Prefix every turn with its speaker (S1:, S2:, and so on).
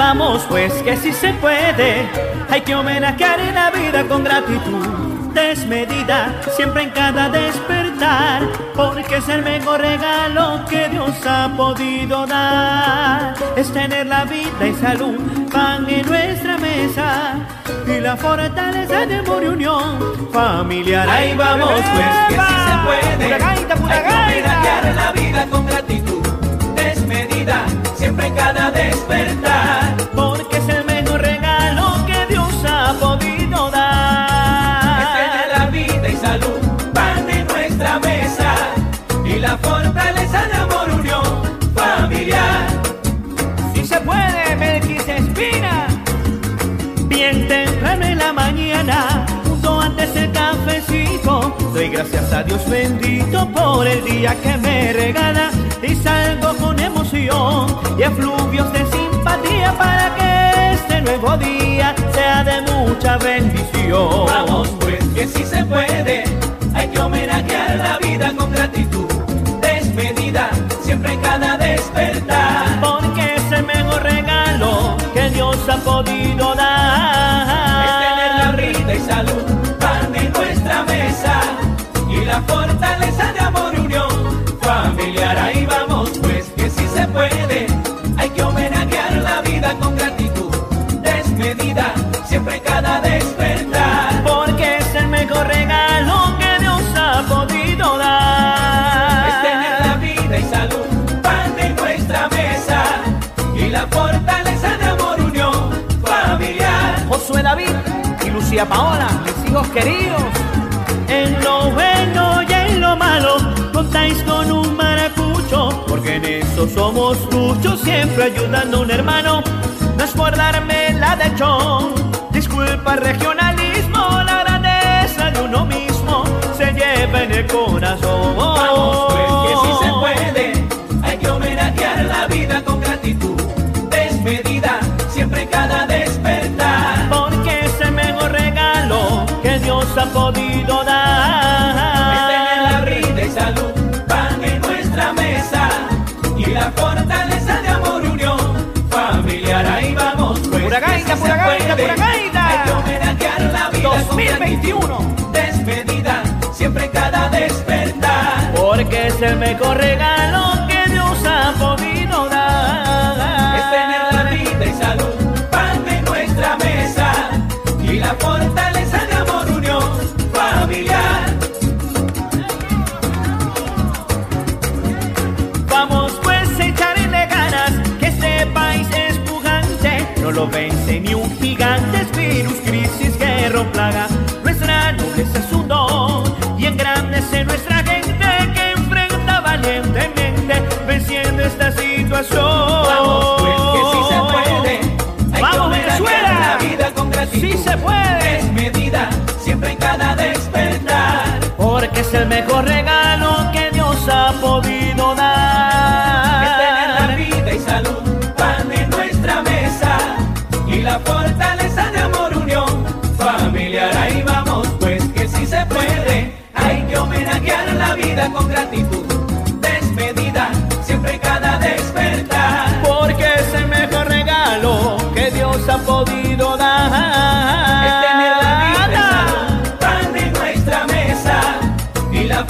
S1: Vamos pues que si se puede, hay que homenajear en la vida con gratitud desmedida, siempre en cada despertar, porque es el mejor regalo que Dios ha podido dar. Es tener la vida y salud, pan en nuestra mesa, y la fortaleza de amor y unión familiar. Ahí vamos pues, que si se puede,
S2: pura gaita, pura hay que homenajear la vida con gratitud la fortaleza de amor, unión familiar.
S1: Si se puede, Melquis Espina. Bien temprano en la mañana, junto antes el cafecito, doy gracias a Dios bendito por el día que me regala y salgo con emoción y efluvios de simpatía para que este nuevo día sea de mucha bendición.
S2: La fortaleza de amor, unión familiar.
S1: Josué David y Lucía Paola, mis hijos queridos. En lo bueno y en lo malo, contáis con un maracucho. Porque en eso somos muchos, siempre ayudando a un hermano. No es por darme la de chon. Disculpa regionalismo, la grandeza de uno mismo se lleva en el corazón. Podido
S2: Es tener la
S1: dar.
S2: vida y salud, pan en nuestra mesa, y la fortaleza de amor, unión familiar. Ahí vamos pues
S1: Pura gaita, pura
S2: se
S1: gaita,
S2: puede,
S1: pura gaita.
S2: Hay que homenajear la vida con
S1: 2021.
S2: gratitud desmedida, siempre cada despertar.
S1: Porque es el mejor lo vence ni un gigante, es virus, crisis, guerra o plaga. Nuestra nobleza es un don y engrandece nuestra gente que enfrenta valientemente venciendo esta situación.
S2: Vamos pues que si se puede, hay
S1: ¡Vamos, Venezuela!
S2: la vida con gratitud.
S1: Sí se puede.
S2: Desmedida, siempre en cada despertar.
S1: Porque es el mejor
S2: vida con gratitud, despedida, siempre cada despertar.
S1: Porque es el mejor regalo que Dios ha podido dar.
S2: Es tener la vida, pan de nuestra mesa y la